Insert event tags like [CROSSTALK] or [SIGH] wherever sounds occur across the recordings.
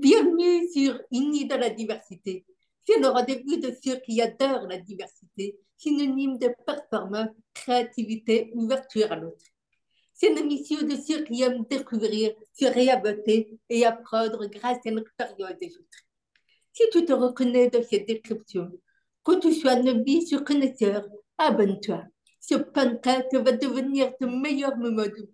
Bienvenue sur Unis dans la diversité. C'est le rendez-vous de ceux qui adorent la diversité, synonyme de performance, créativité, ouverture à l'autre. C'est une mission de ceux qui aiment découvrir, se réinventer et apprendre grâce à l'expérience des autres. Si tu te reconnais dans cette description, que tu sois novice ou connaisseur, abonne-toi. Ce podcast va devenir ton meilleur moment de vie.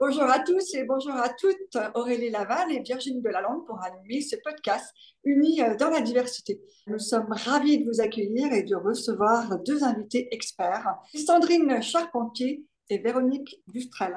Bonjour à tous et bonjour à toutes, Aurélie Laval et Virginie Delalande pour animer ce podcast Unis dans la diversité. Nous sommes ravis de vous accueillir et de recevoir deux invités experts, Sandrine Charpentier et Véronique Bustrel.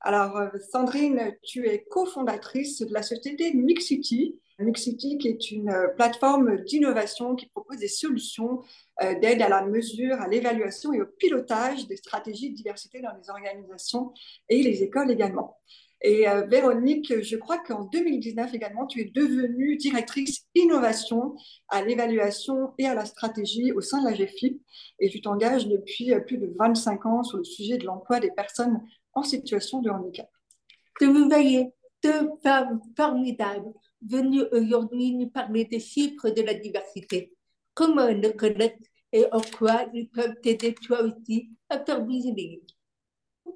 Alors, euh, Sandrine, tu es cofondatrice de la société Mixity. Qui est une euh, plateforme d'innovation qui propose des solutions euh, d'aide à la mesure, à l'évaluation et au pilotage des stratégies de diversité dans les organisations et les écoles également. Et Véronique, je crois qu'en 2019 également, tu es devenue directrice innovation à l'évaluation et à la stratégie au sein de la GFIP. Et tu t'engages depuis plus de 25 ans sur le sujet de l'emploi des personnes en situation de handicap. Que vous voyez deux femmes formidables venues aujourd'hui nous parler des chiffres de la diversité. Comment le connaître et en quoi ils peuvent t'aider toi aussi à faire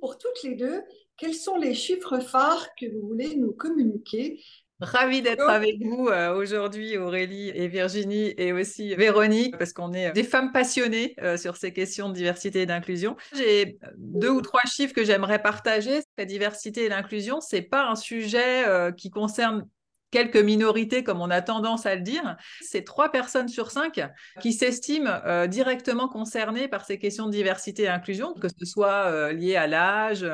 Pour toutes les deux, quels sont les chiffres phares que vous voulez nous communiquer? Ravi d'être avec vous euh, aujourd'hui, Aurélie et Virginie, et aussi Véronique, parce qu'on est des femmes passionnées euh, sur ces questions de diversité et d'inclusion. J'ai deux ou trois chiffres que j'aimerais partager. La diversité et l'inclusion, c'est pas un sujet euh, qui concerne quelques minorités, comme on a tendance à le dire, c'est trois personnes sur cinq qui s'estiment directement concernées par ces questions de diversité et inclusion, que ce soit lié à l'âge,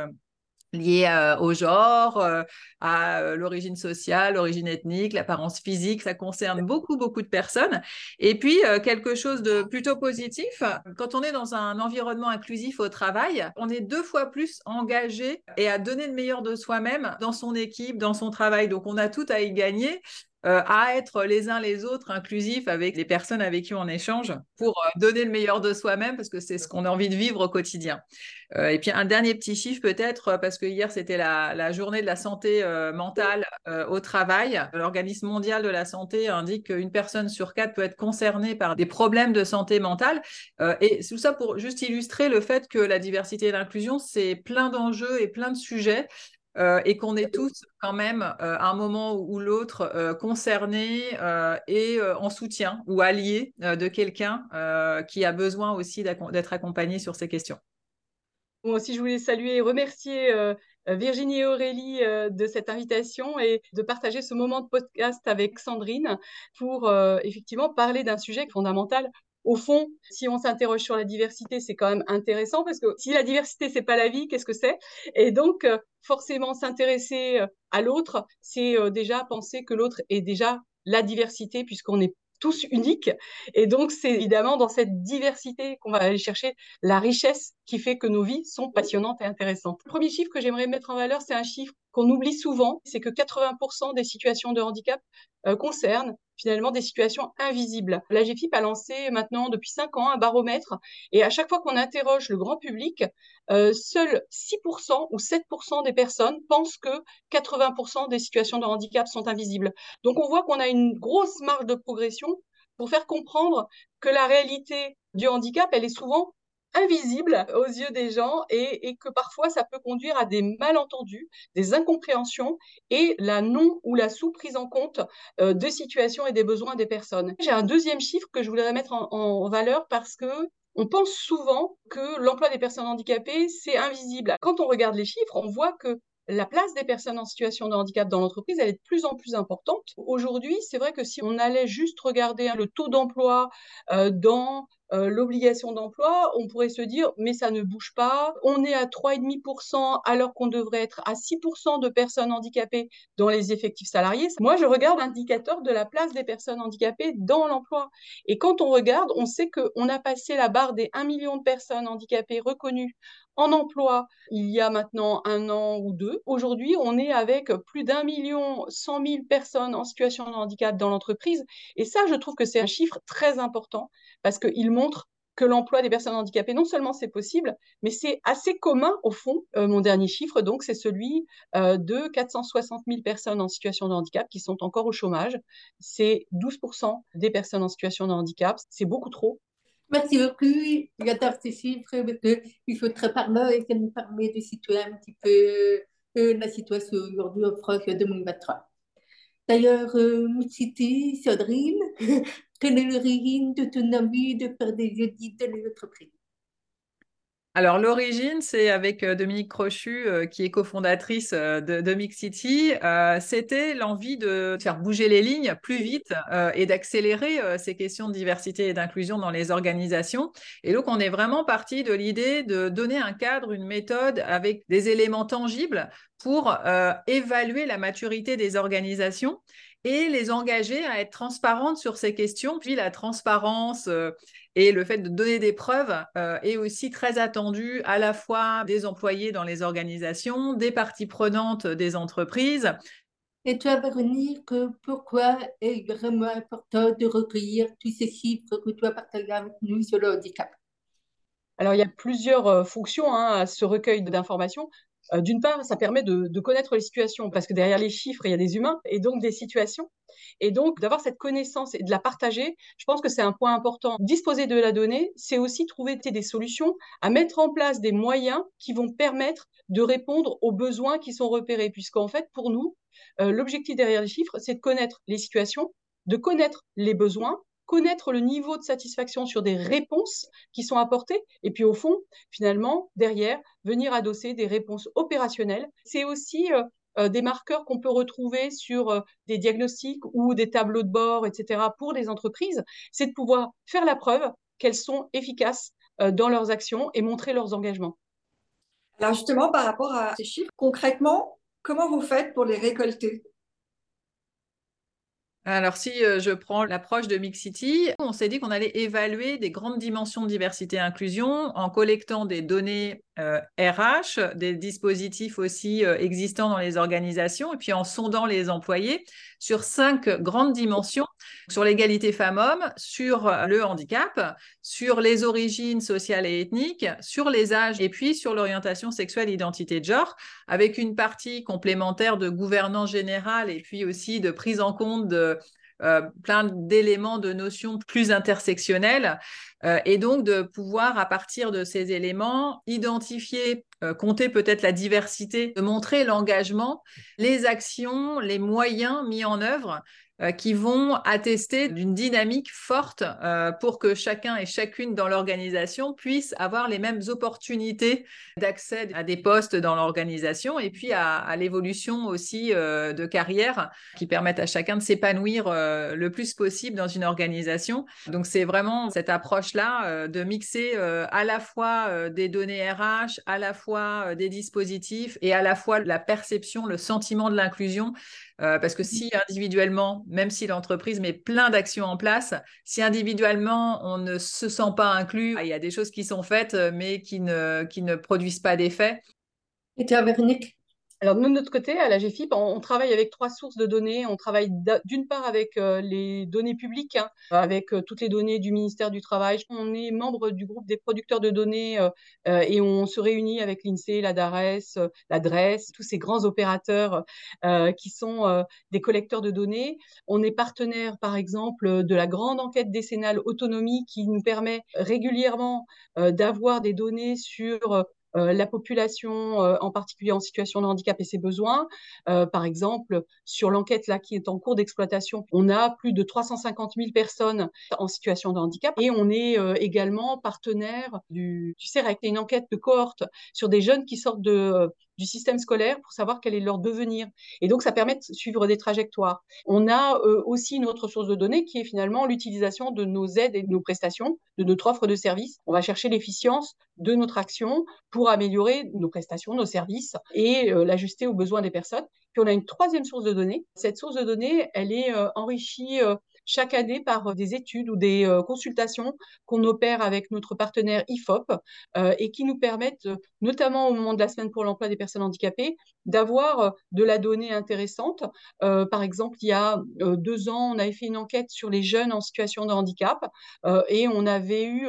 liées euh, au genre, euh, à euh, l'origine sociale, l'origine ethnique, l'apparence physique. Ça concerne beaucoup, beaucoup de personnes. Et puis, quelque chose de plutôt positif, quand on est dans un environnement inclusif au travail, on est deux fois plus engagé et à donner le meilleur de soi-même dans son équipe, dans son travail. Donc, on a tout à y gagner. Euh, à être les uns les autres inclusifs avec les personnes avec qui on échange pour euh, donner le meilleur de soi-même parce que c'est ce qu'on a envie de vivre au quotidien. Euh, et puis un dernier petit chiffre peut-être parce que hier c'était la, journée de la santé mentale au travail. L'Organisme mondial de la santé indique qu'une personne sur quatre peut être concernée par des problèmes de santé mentale. et tout ça pour juste illustrer le fait que la diversité et l'inclusion c'est plein d'enjeux et plein de sujets. Euh, et qu'on est tous quand même euh, à un moment ou l'autre euh, concernés et en soutien ou alliés de quelqu'un qui a besoin aussi d'être accompagné sur ces questions. Moi aussi, je voulais saluer et remercier Virginie et Aurélie de cette invitation et de partager ce moment de podcast avec Sandrine pour effectivement parler d'un sujet fondamental au fond, si on s'interroge sur la diversité, c'est quand même intéressant parce que si la diversité, c'est pas la vie, qu'est-ce que c'est? Et donc, euh, forcément, s'intéresser euh, à l'autre, c'est euh, déjà penser que l'autre est déjà la diversité puisqu'on est tous uniques. Et donc, c'est évidemment dans cette diversité qu'on va aller chercher la richesse qui fait que nos vies sont passionnantes et intéressantes. Le premier chiffre que j'aimerais mettre en valeur, c'est un chiffre qu'on oublie souvent, c'est que 80% des situations de handicap euh, concernent finalement des situations invisibles. La GFIP a lancé maintenant depuis 5 ans un baromètre et à chaque fois qu'on interroge le grand public, euh, seuls 6% ou 7% des personnes pensent que 80% des situations de handicap sont invisibles. Donc on voit qu'on a une grosse marge de progression pour faire comprendre que la réalité du handicap, elle est souvent invisible aux yeux des gens et, que parfois ça peut conduire à des malentendus, des incompréhensions et la non ou la sous-prise en compte euh, de situations et des besoins des personnes. J'ai un deuxième chiffre que je voudrais mettre en, valeur parce que on pense souvent que l'emploi des personnes handicapées, c'est invisible. Quand on regarde les chiffres, on voit que la place des personnes en situation de handicap dans l'entreprise, elle est de plus en plus importante. Aujourd'hui, c'est vrai que si on allait juste regarder le taux d'emploi euh, dans euh, l'obligation d'emploi, on pourrait se dire, mais ça ne bouge pas. On est à 3,5% alors qu'on devrait être à 6% de personnes handicapées dans les effectifs salariés. Moi, je regarde l'indicateur de la place des personnes handicapées dans l'emploi. Et quand on regarde, on sait qu'on a passé la barre des 1 million de personnes handicapées reconnues en emploi il y a maintenant un an ou deux. Aujourd'hui, on est avec plus d'un million cent mille personnes en situation de handicap dans l'entreprise. Et ça, je trouve que c'est un chiffre très important parce qu'il montre que l'emploi des personnes handicapées, non seulement c'est possible, mais c'est assez commun au fond. Euh, mon dernier chiffre, donc, c'est celui euh, de 460 000 personnes en situation de handicap qui sont encore au chômage. C'est 12% des personnes en situation de handicap. C'est beaucoup trop. Merci beaucoup. J'adore ces chiffres parce qu'ils sont très parlants et ça nous permet de situer un petit peu euh, la situation aujourd'hui en France en 2023. D'ailleurs, euh, quelle est l'origine de ton envie de faire des audits dans les entreprises alors, l'origine, c'est avec euh, Dominique Crochu, euh, qui est cofondatrice euh, de, de Mix City. C'était l'envie de faire bouger les lignes plus vite et d'accélérer ces questions de diversité et d'inclusion dans les organisations. Et donc, on est vraiment parti de l'idée de donner un cadre, une méthode avec des éléments tangibles pour évaluer la maturité des organisations et les engager à être transparentes sur ces questions. Puis la transparence et le fait de donner des preuves euh, est aussi très attendu à la fois des employés dans les organisations, des parties prenantes des entreprises. Et tu vas revenir que pourquoi est vraiment important de recueillir tous ces chiffres que tu as partagés avec nous sur le handicap? Alors, il y a plusieurs euh, fonctions hein, à ce recueil d'informations. Euh, d'une part, ça permet de, connaître les situations, parce que derrière les chiffres, il y a des humains et donc des situations. Et donc, d'avoir cette connaissance et de la partager, je pense que c'est un point important. Disposer de la donnée, c'est aussi trouver des solutions à mettre en place des moyens qui vont permettre de répondre aux besoins qui sont repérés. Puisqu'en fait, pour nous, euh, l'objectif derrière les chiffres, c'est de connaître les situations, de connaître les besoins connaître le niveau de satisfaction sur des réponses qui sont apportées, et puis au fond, finalement, derrière, venir adosser des réponses opérationnelles. C'est aussi euh, euh, des marqueurs qu'on peut retrouver sur euh, des diagnostics ou des tableaux de bord, etc., pour les entreprises, c'est de pouvoir faire la preuve qu'elles sont efficaces dans leurs actions et montrer leurs engagements. Alors justement, par rapport à ces chiffres, concrètement, comment vous faites pour les récolter? Alors, si euh, je prends l'approche de Mixity, on s'est dit qu'on allait évaluer des grandes dimensions de diversité et inclusion en collectant des données RH, euh, des dispositifs aussi euh, existants dans les organisations, et puis en sondant les employés sur cinq grandes dimensions, sur l'égalité femmes-hommes, sur le handicap, sur les origines sociales et ethniques, sur les âges, et puis sur l'orientation sexuelle, identité de genre, avec une partie complémentaire de gouvernance générale et puis aussi de prise en compte de euh, plein d'éléments, de notions plus intersectionnelles, euh, et donc de pouvoir, à partir de ces éléments, identifier, euh, compter peut-être la diversité, de montrer l'engagement, les actions, les moyens mis en œuvre euh, qui vont attester d'une dynamique forte euh, pour que chacun et chacune dans l'organisation puisse avoir les mêmes opportunités d'accès à des postes dans l'organisation et puis à, l'évolution aussi euh, de carrière qui permettent à chacun de s'épanouir le plus possible dans une organisation. Donc c'est vraiment cette approche-là de mixer à la fois des données RH, à la fois des dispositifs et à la fois la perception, le sentiment de l'inclusion euh, parce que si individuellement, même si l'entreprise met plein d'actions en place, si individuellement on ne se sent pas inclus, il y a des choses qui sont faites euh, mais qui ne, qui ne produisent pas d'effet. Et toi, Véronique? Alors, de notre côté, à la GFIP, on, travaille avec trois sources de données. On travaille d'une part avec euh, les données publiques, hein, avec euh, toutes les données du ministère du Travail. On est membre du groupe des producteurs de données euh, et on se réunit avec l'INSEE, la DARES, la DRES, tous ces grands opérateurs qui sont des collecteurs de données. On est partenaire, par exemple, de la grande enquête décennale autonomie qui nous permet régulièrement d'avoir des données sur euh, la population, euh, en particulier en situation de handicap et ses besoins. Euh, par exemple, sur l'enquête là qui est en cours d'exploitation, on a plus de 350 000 personnes en situation de handicap et on est également partenaire du, du CEREC. une enquête de cohorte sur des jeunes qui sortent de du système scolaire pour savoir quel est leur devenir. Et donc, ça permet de suivre des trajectoires. On a euh, aussi une autre source de données qui est finalement l'utilisation de nos aides et de nos prestations, de notre offre de services. On va chercher l'efficience de notre action pour améliorer nos prestations, nos services et euh, l'ajuster aux besoins des personnes. Puis on a une troisième source de données. Cette source de données, elle est euh, enrichie chaque année par euh, des études ou des euh, consultations qu'on opère avec notre partenaire IFOP euh, et qui nous permettent, notamment au moment de la semaine pour l'emploi des personnes handicapées, d'avoir de la donnée intéressante. par exemple, il y a deux ans, on avait fait une enquête sur les jeunes en situation de handicap et on avait eu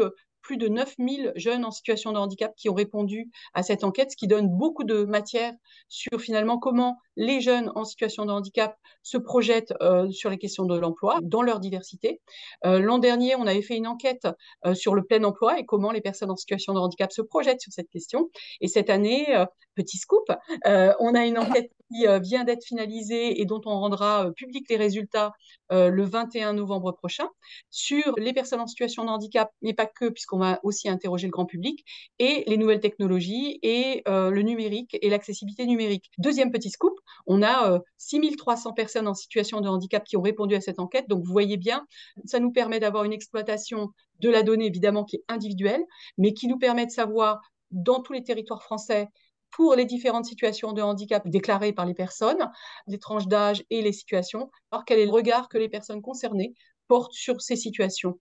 plus de 9000 jeunes en situation de handicap qui ont répondu à cette enquête, ce qui donne beaucoup de matière sur finalement comment les jeunes en situation de handicap se projettent euh, sur les questions de l'emploi dans leur diversité. Euh, l'an dernier, on avait fait une enquête euh, sur le plein emploi et comment les personnes en situation de handicap se projettent sur cette question. Et cette année, petit scoop, on a une enquête qui vient d'être finalisée et dont on rendra public les résultats le 21 novembre prochain sur les personnes en situation de handicap, mais pas que, puisqu'on va aussi interroger le grand public, et les nouvelles technologies et le numérique et l'accessibilité numérique. Deuxième petit scoop, on a 6300 personnes en situation de handicap qui ont répondu à cette enquête. Donc, vous voyez bien, ça nous permet d'avoir une exploitation de la donnée, évidemment, qui est individuelle, mais qui nous permet de savoir dans tous les territoires français pour les différentes situations de handicap déclarées par les personnes, les tranches d'âge et les situations, alors quel est le regard que les personnes concernées portent sur ces situations.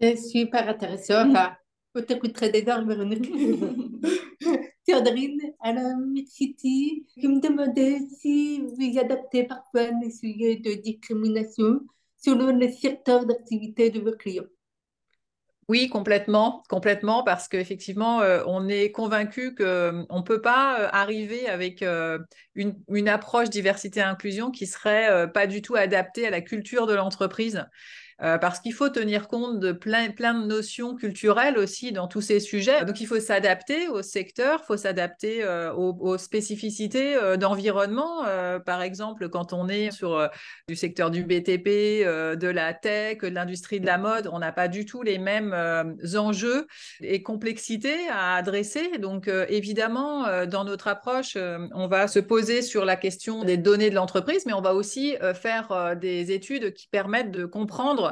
C'est super intéressant. Enfin, vous t'écouterez des heures, Théodorine, à la City, je me demandais si vous adaptez parfois les sujets de discrimination selon les secteurs d'activité de vos clients. Oui, complètement, complètement, parce qu'effectivement, euh, on est convaincu qu'on euh, ne peut pas euh, arriver avec une, approche diversité-inclusion qui serait pas du tout adaptée à la culture de l'entreprise. Euh, parce qu'il faut tenir compte de plein, de notions culturelles aussi dans tous ces sujets. Donc il faut s'adapter au secteur, il faut s'adapter euh, aux, spécificités euh, d'environnement. par exemple, quand on est sur du secteur du BTP, de la tech, de l'industrie de la mode, on n'a pas du tout les mêmes enjeux et complexités à adresser. Donc évidemment, dans notre approche, on va se poser sur la question des données de l'entreprise, mais on va aussi faire des études qui permettent de comprendre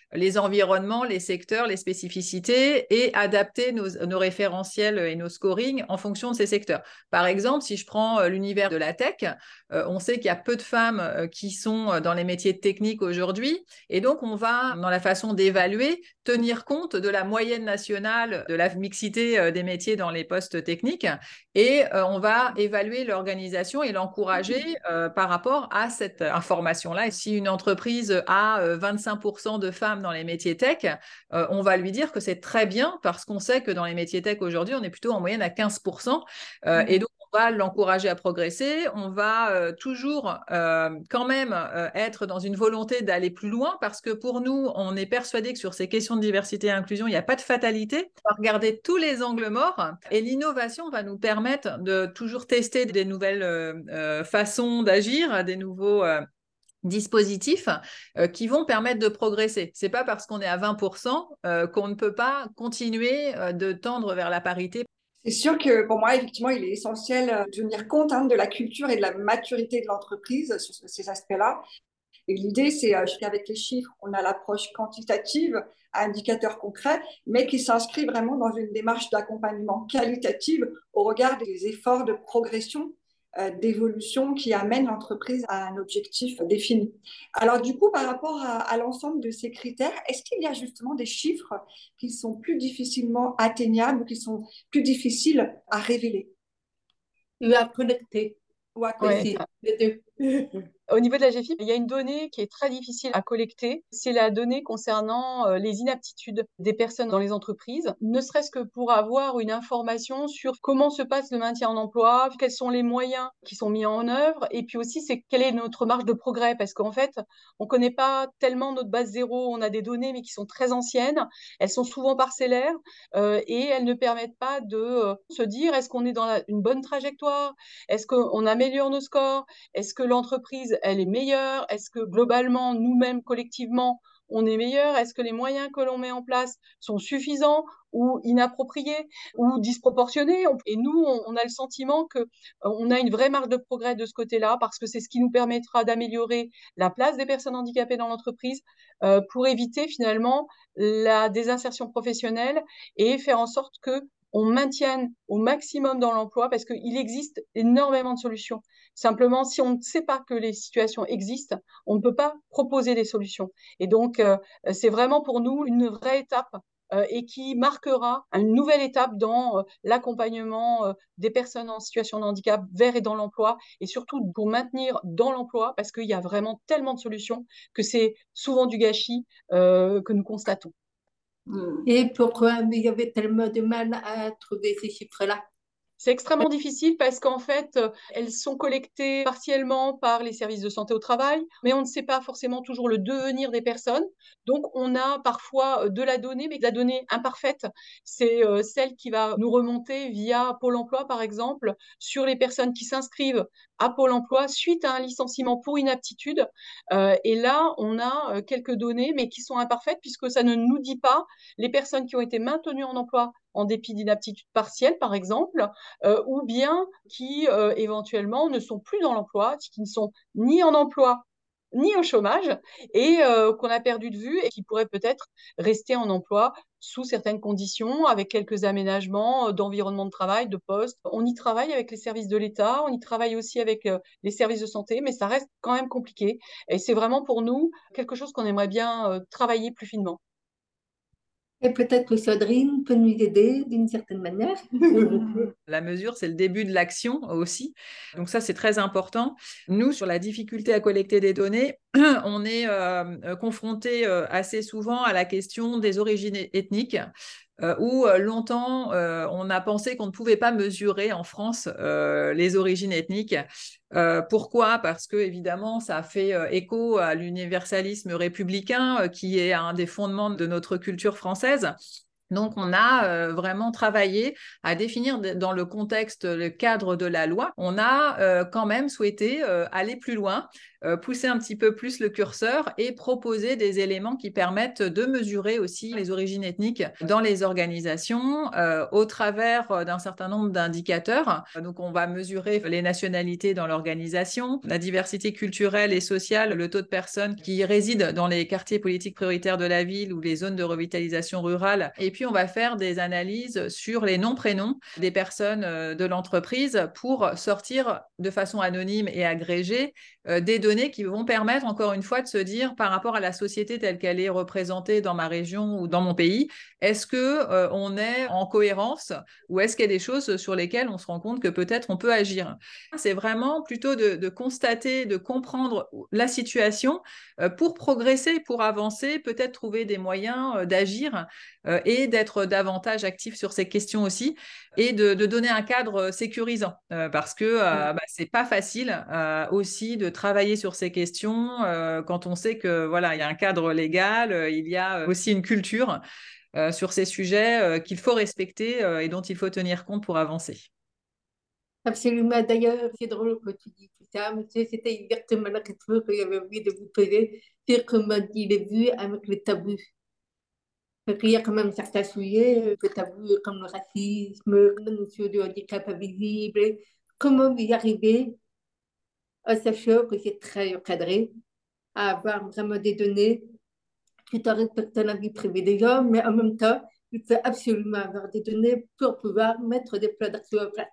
les environnements, les secteurs, les spécificités et adapter nos, référentiels et nos scorings en fonction de ces secteurs. Par exemple, si je prends euh, l'univers de la tech, euh, on sait qu'il y a peu de femmes euh, qui sont dans les métiers techniques aujourd'hui et donc on va, dans la façon d'évaluer, tenir compte de la moyenne nationale de la mixité des métiers dans les postes techniques et on va évaluer l'organisation et l'encourager par rapport à cette information-là. Et si une entreprise a 25% de femmes dans les métiers tech, euh, on va lui dire que c'est très bien parce qu'on sait que dans les métiers tech aujourd'hui, on est plutôt en moyenne à 15%. Euh, et mmh. donc, on va l'encourager à progresser. On va euh, toujours quand même être dans une volonté d'aller plus loin parce que pour nous, on est persuadé que sur ces questions de diversité et inclusion, il n'y a pas de fatalité. On va regarder tous les angles morts et l'innovation va nous permettre de toujours tester des nouvelles façons d'agir, des nouveaux dispositifs euh, qui vont permettre de progresser. C'est pas parce qu'on est à 20% euh, qu'on ne peut pas continuer euh, de tendre vers la parité. C'est sûr que pour moi, effectivement, il est essentiel de tenir compte hein, de la culture et de la maturité de l'entreprise sur ces aspects-là. Et l'idée, c'est qu'avec les chiffres, on a l'approche quantitative, indicateur concret, mais qui s'inscrit vraiment dans une démarche d'accompagnement qualitative au regard des efforts de progression d'évolution qui amène l'entreprise à un objectif défini. Alors du coup, par rapport à, l'ensemble de ces critères, est-ce qu'il y a justement des chiffres qui sont plus difficilement atteignables, qui sont plus difficiles à révéler? Ou à connecter. Ou à connecter, les deux. [LAUGHS] Au niveau de la GFIP, il y a une donnée qui est très difficile à collecter. C'est la donnée concernant euh, les inaptitudes des personnes dans les entreprises, ne serait-ce que pour avoir une information sur comment se passe le maintien en emploi, quels sont les moyens qui sont mis en œuvre, et puis aussi c'est quelle est notre marge de progrès, parce qu'en fait, on ne connaît pas tellement notre base zéro. On a des données, mais qui sont très anciennes. Elles sont souvent parcellaires euh, et elles ne permettent pas de euh, se dire est-ce qu'on est dans une bonne trajectoire, est-ce qu'on améliore nos scores, est-ce que l'entreprise elle est meilleure? Est-ce que globalement, nous-mêmes, collectivement, on est meilleur? Est-ce que les moyens que l'on met en place sont suffisants ou inappropriés ou disproportionnés? Et nous, on, a le sentiment que euh, on a une vraie marge de progrès de ce côté-là parce que c'est ce qui nous permettra d'améliorer la place des personnes handicapées dans l'entreprise euh, pour éviter finalement la désinsertion professionnelle et faire en sorte que on maintienne au maximum dans l'emploi parce qu'il existe énormément de solutions. Simplement, si on ne sait pas que les situations existent, on ne peut pas proposer des solutions. Et donc, euh, c'est vraiment pour nous une vraie étape euh, et qui marquera une nouvelle étape dans euh, l'accompagnement des personnes en situation de handicap vers et dans l'emploi, et surtout pour maintenir dans l'emploi, parce qu'il y a vraiment tellement de solutions que c'est souvent du gâchis que nous constatons. Hmm. Et pourquoi il y avait tellement de mal à trouver ces chiffres-là? C'est extrêmement difficile parce qu'en fait, euh, elles sont collectées partiellement par les services de santé au travail, mais on ne sait pas forcément toujours le devenir des personnes. Donc, on a parfois euh, de la donnée, mais la donnée imparfaite, c'est euh, celle qui va nous remonter via Pôle emploi, par exemple, sur les personnes qui s'inscrivent à Pôle emploi suite à un licenciement pour inaptitude. et là, on a quelques données, mais qui sont imparfaites puisque ça ne nous dit pas les personnes qui ont été maintenues en emploi en dépit d'inaptitude partielle, par exemple, euh, ou bien qui euh, éventuellement ne sont plus dans l'emploi, qui ne sont ni en emploi ni au chômage et euh, qu'on a perdu de vue et qui pourraient peut-être rester en emploi sous certaines conditions, avec quelques aménagements d'environnement de travail, de poste. On y travaille avec les services de l'État, on y travaille aussi avec les services de santé, mais ça reste quand même compliqué. Et c'est vraiment pour nous quelque chose qu'on aimerait bien travailler plus finement. Et peut-être que Sandrine peut nous aider d'une certaine manière. [LAUGHS] la mesure, c'est le début de l'action aussi. Donc ça, c'est très important. Nous, sur la difficulté à collecter des données, [CLEARS THROAT] on est euh, confronté euh, assez souvent à la question des origines ethniques. Où longtemps on a pensé qu'on ne pouvait pas mesurer en France les origines ethniques. pourquoi? Parce que évidemment, ça fait écho à l'universalisme républicain, qui est un des fondements de notre culture française. Donc, on a euh, vraiment travaillé à définir dans le contexte, le cadre de la loi. On a euh, quand même souhaité euh, aller plus loin euh, pousser un petit peu plus le curseur et proposer des éléments qui permettent de mesurer aussi les origines ethniques dans les organisations euh, au travers euh, d'un certain nombre d'indicateurs. Donc, on va mesurer les nationalités dans l'organisation, la diversité culturelle et sociale, le taux de personnes qui résident dans les quartiers politiques prioritaires de la ville ou les zones de revitalisation rurale. Et puis, on va faire des analyses sur les noms-prénoms des personnes de l'entreprise pour sortir de façon anonyme et agrégée des données qui vont permettre, encore une fois, de se dire par rapport à la société telle qu'elle est représentée dans ma région ou dans mon pays, est-ce que euh, on est en cohérence ou est-ce qu'il y a des choses sur lesquelles on se rend compte que peut-être on peut agir? C'est vraiment plutôt de, constater, de comprendre la situation euh, pour progresser, pour avancer, peut-être trouver des moyens euh, d'agir et d'être davantage actif sur ces questions aussi et de, donner un cadre sécurisant parce que bah, c'est pas facile aussi de travailler sur ces questions quand on sait que voilà il y a un cadre légal, il y a aussi une culture. Euh, sur ces sujets euh, qu'il faut respecter euh, et dont il faut tenir compte pour avancer. Absolument. D'ailleurs, c'est drôle que tu dis tout ça, monsieur. C'était exactement la question que j'avais envie de vous poser sur comment il est vu avec le tabou. Parce qu'il y a quand même certains sujets, le tabou comme le racisme, notion du handicap invisible. Comment y arriver en sachant que c'est très encadré, à avoir vraiment des données tout en respectant la vie privée des gens, mais en même temps, il faut absolument avoir des données pour pouvoir mettre des plans d'action en place.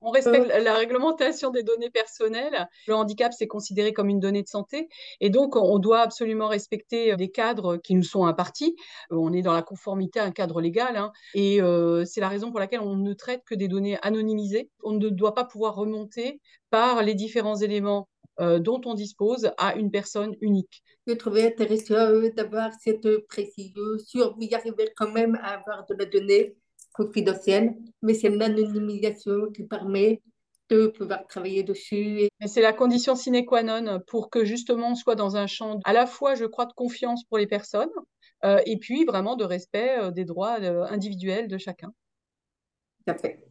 On respecte la réglementation des données personnelles. Le handicap, c'est considéré comme une donnée de santé. Et donc, on doit absolument respecter des cadres qui nous sont impartis. On est dans la conformité à un cadre légal. Hein. et euh, c'est la raison pour laquelle on ne traite que des données anonymisées. On ne doit pas pouvoir remonter par les différents éléments euh, dont on dispose à une personne unique. Je trouvais intéressant euh, d'avoir cette précision sur vous arrivez quand même à avoir de la donnée confidentielle, mais c'est l'anonymisation qui permet de pouvoir travailler dessus. C'est la condition sine qua non pour que justement on soit dans un champ à la fois, je crois, de confiance pour les personnes euh, et puis vraiment de respect des droits individuels de chacun. Tout à fait.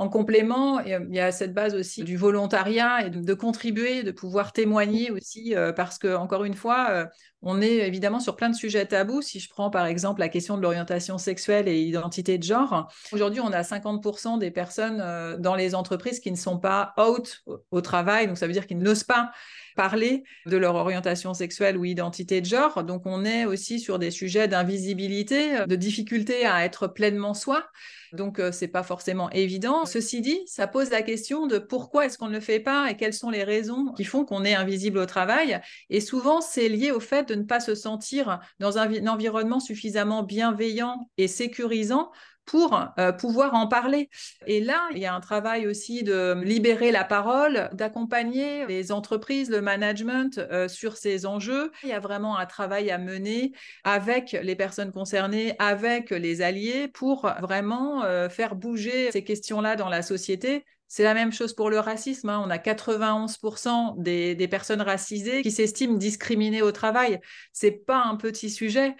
En complément, il y a cette base aussi du volontariat et de, contribuer, de pouvoir témoigner aussi, euh, parce que encore une fois, euh, on est évidemment sur plein de sujets tabous. Si je prends par exemple la question de l'orientation sexuelle et identité de genre, aujourd'hui, on a 50% des personnes euh, dans les entreprises qui ne sont pas out au travail, donc ça veut dire qu'ils n'osent pas parler de leur orientation sexuelle ou identité de genre. Donc on est aussi sur des sujets d'invisibilité, de difficulté à être pleinement soi. Donc, euh, c'est pas forcément évident. Ceci dit, ça pose la question de pourquoi est-ce qu'on ne le fait pas et quelles sont les raisons qui font qu'on est invisible au travail. Et souvent, c'est lié au fait de ne pas se sentir dans un, environnement suffisamment bienveillant et sécurisant pour euh, pouvoir en parler. Et là, il y a un travail aussi de libérer la parole, d'accompagner les entreprises, le management euh, sur ces enjeux. Il y a vraiment un travail à mener avec les personnes concernées, avec les alliés pour vraiment euh, faire bouger ces questions-là dans la société. C'est la même chose pour le racisme. Hein. On a 91% des, des, personnes racisées qui s'estiment discriminées au travail. C'est pas un petit sujet.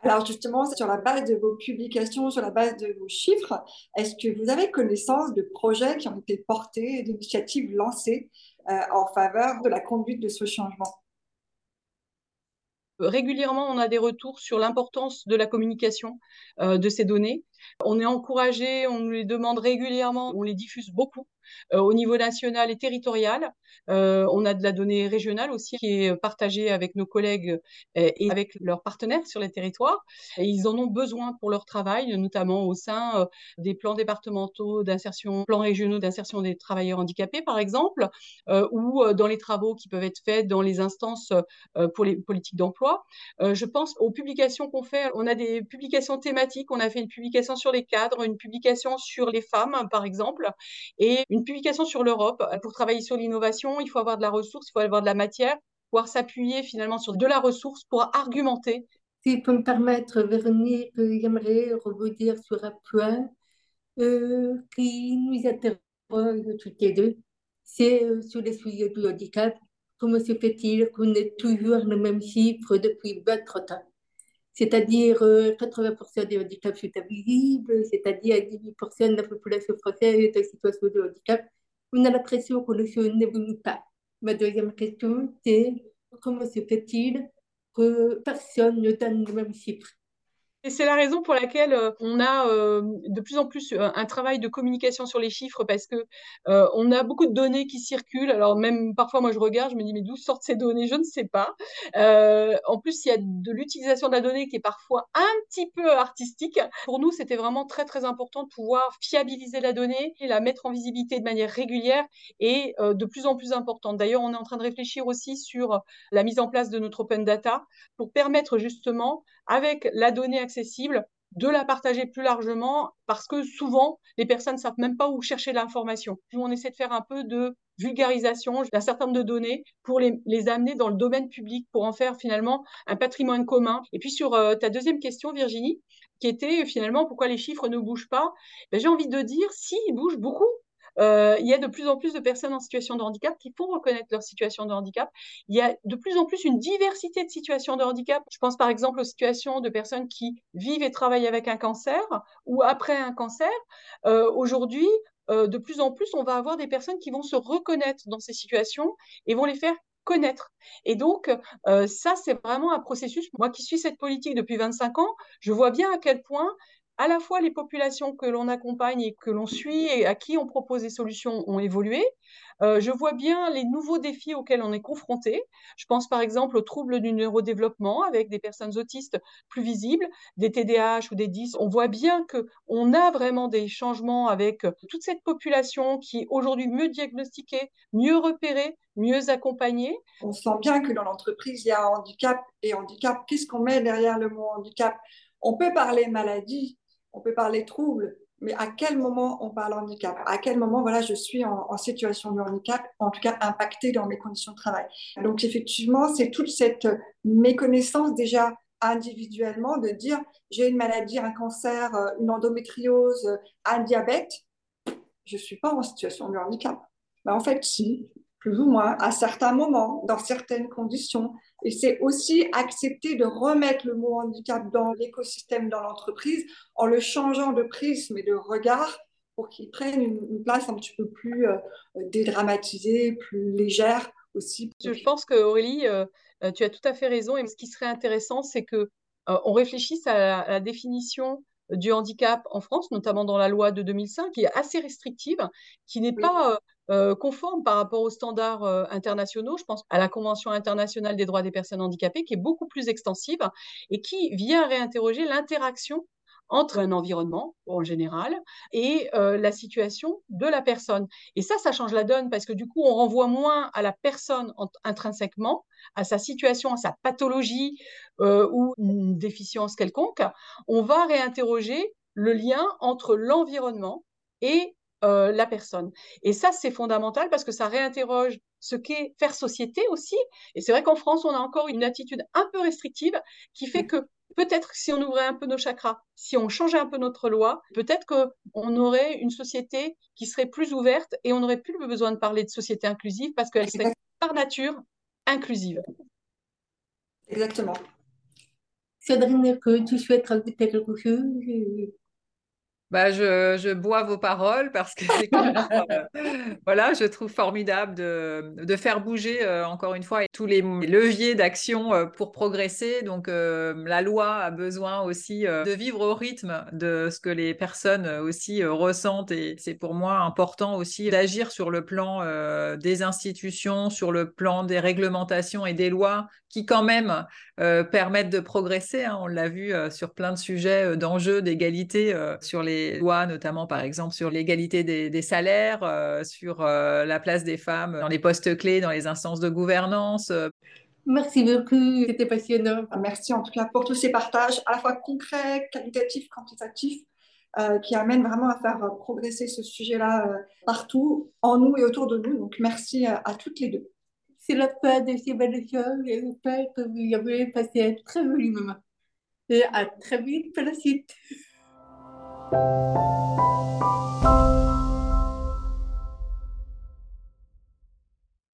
Alors justement, sur la base de vos publications, sur la base de vos chiffres, est-ce que vous avez connaissance de projets qui ont été portés, d'initiatives lancées euh, en faveur de la conduite de ce changement? Régulièrement, on a des retours sur l'importance de la communication euh, de ces données. On est encouragé, on nous les demande régulièrement, on les diffuse beaucoup. Euh, au niveau national et territorial. Euh, on a de la donnée régionale aussi qui est partagée avec nos collègues euh, et avec leurs partenaires sur les territoires. Ils en ont besoin pour leur travail, notamment au sein des plans départementaux d'insertion, plans régionaux d'insertion des travailleurs handicapés, par exemple, ou dans les travaux qui peuvent être faits dans les instances pour les politiques d'emploi. je pense aux publications qu'on fait. On a des publications thématiques. On a fait une publication sur les cadres, une publication sur les femmes, par exemple, et une publication sur l'Europe. Pour travailler sur l'innovation, il faut avoir de la ressource, il faut avoir de la matière, pouvoir s'appuyer finalement sur de la ressource pour argumenter. Si vous me permettre, Véronique, j'aimerais rebondir sur un point euh, qui nous interroge toutes les deux. C'est euh, sur les sujets du handicap. Comment se fait-il qu'on ait toujours le même chiffre depuis 23 ans? C'est-à-dire 80% euh, des handicaps sont invisibles, c'est-à-dire 18% de la population française est en situation de handicap. On a l'impression que le choses n'évolue pas. Ma deuxième question, c'est comment se fait-il que personne ne donne le même chiffre? Et c'est la raison pour laquelle euh, on a euh, de plus en plus euh, un travail de communication sur les chiffres parce que on a beaucoup de données qui circulent. Alors même parfois, moi je regarde, je me dis mais d'où sortent ces données? Je ne sais pas. en plus, il y a de l'utilisation de la donnée qui est parfois un petit peu artistique. Pour nous, c'était vraiment très très important de pouvoir fiabiliser la donnée et la mettre en visibilité de manière régulière et de plus en plus importante. D'ailleurs, on est en train de réfléchir aussi sur la mise en place de notre open data pour permettre justement avec la donnée accessible, de la partager plus largement parce que souvent, les personnes ne savent même pas où chercher l'information. On essaie de faire un peu de vulgarisation d'un certain nombre de données pour les, amener dans le domaine public, pour en faire finalement un patrimoine commun. Et puis sur euh, ta deuxième question, Virginie, qui était finalement pourquoi les chiffres ne bougent pas, ben, j'ai envie de dire, si, ils bougent beaucoup. Euh, il y a de plus en plus de personnes en situation de handicap qui font reconnaître leur situation de handicap. Il y a de plus en plus une diversité de situations de handicap. Je pense par exemple aux situations de personnes qui vivent et travaillent avec un cancer ou après un cancer. Euh, aujourd'hui, euh, de plus en plus, on va avoir des personnes qui vont se reconnaître dans ces situations et vont les faire connaître. Et donc, ça, c'est vraiment un processus. Moi qui suis cette politique depuis 25 ans, je vois bien à quel point à la fois les populations que l'on accompagne et que l'on suit et à qui on propose des solutions ont évolué. Euh, je vois bien les nouveaux défis auxquels on est confronté. Je pense par exemple aux troubles du neurodéveloppement avec des personnes autistes plus visibles, des TDAH ou des DIS. On voit bien que on a vraiment des changements avec toute cette population qui est aujourd'hui mieux diagnostiquée, mieux repérée, mieux accompagnée. On sent bien que dans l'entreprise, il y a handicap et handicap. Qu'est-ce qu'on met derrière le mot handicap? On peut parler maladie, on peut parler trouble, mais à quel moment on parle handicap? À quel moment, voilà, je suis en, situation de handicap, en tout cas impactée dans mes conditions de travail? Donc effectivement, c'est toute cette méconnaissance déjà individuellement de dire j'ai une maladie, un cancer, euh, une endométriose, un diabète, je ne suis pas en situation de handicap. Mais en fait, si, plus ou moins, à certains moments, dans certaines conditions. Et c'est aussi accepter de remettre le mot handicap dans l'écosystème, dans l'entreprise, en le changeant de prisme et de regard pour qu'il prenne une, place un petit peu plus euh, dédramatisée, plus légère aussi. Je pense que Aurélie, euh, euh, tu as tout à fait raison. Et ce qui serait intéressant, c'est que on réfléchisse à la, définition du handicap en France, notamment dans la loi de 2005, qui est assez restrictive, qui n'est pas euh, conforme par rapport aux standards euh, internationaux. Je pense à la Convention internationale des droits des personnes handicapées, qui est beaucoup plus extensive et qui vient réinterroger l'interaction entre un environnement en général et euh, la situation de la personne. Et ça, ça change la donne parce que du coup, on renvoie moins à la personne intrinsèquement, à sa situation, à sa pathologie ou une déficience quelconque. On va réinterroger le lien entre l'environnement et euh, la personne. Et ça, c'est fondamental parce que ça réinterroge ce qu'est faire société aussi. Et c'est vrai qu'en France, on a encore une attitude un peu restrictive qui fait que peut-être si on ouvrait un peu nos chakras, si on changeait un peu notre loi, peut-être qu'on aurait une société qui serait plus ouverte et on n'aurait plus besoin de parler de société inclusive parce qu'elle serait par nature inclusive. Exactement. Cédrine, que tu souhaites rajouter quelque chose? Bah, je, je, bois vos paroles parce que c'est [LAUGHS] euh, voilà, je trouve formidable de, de faire bouger euh, encore une fois tous les leviers d'action euh, pour progresser. Donc la loi a besoin aussi de vivre au rythme de ce que les personnes aussi ressentent et c'est pour moi important aussi d'agir sur le plan des institutions, sur le plan des réglementations et des lois qui quand même permettent de progresser. Hein. On l'a vu sur plein de sujets d'enjeux d'égalité sur les lois, notamment par exemple sur l'égalité des, salaires, euh, sur euh, la place des femmes dans les postes clés, dans les instances de gouvernance. Merci beaucoup, c'était passionnant. Merci en tout cas pour tous ces partages, à la fois concrets, qualitatifs, quantitatifs, euh, qui amènent vraiment à faire progresser ce sujet-là partout, en nous et autour de nous. Donc merci à, toutes les deux. C'est la fin de ces belles choses. J'espère que vous avez passé un très joli moment. Et à très vite pour la suite. Thank you.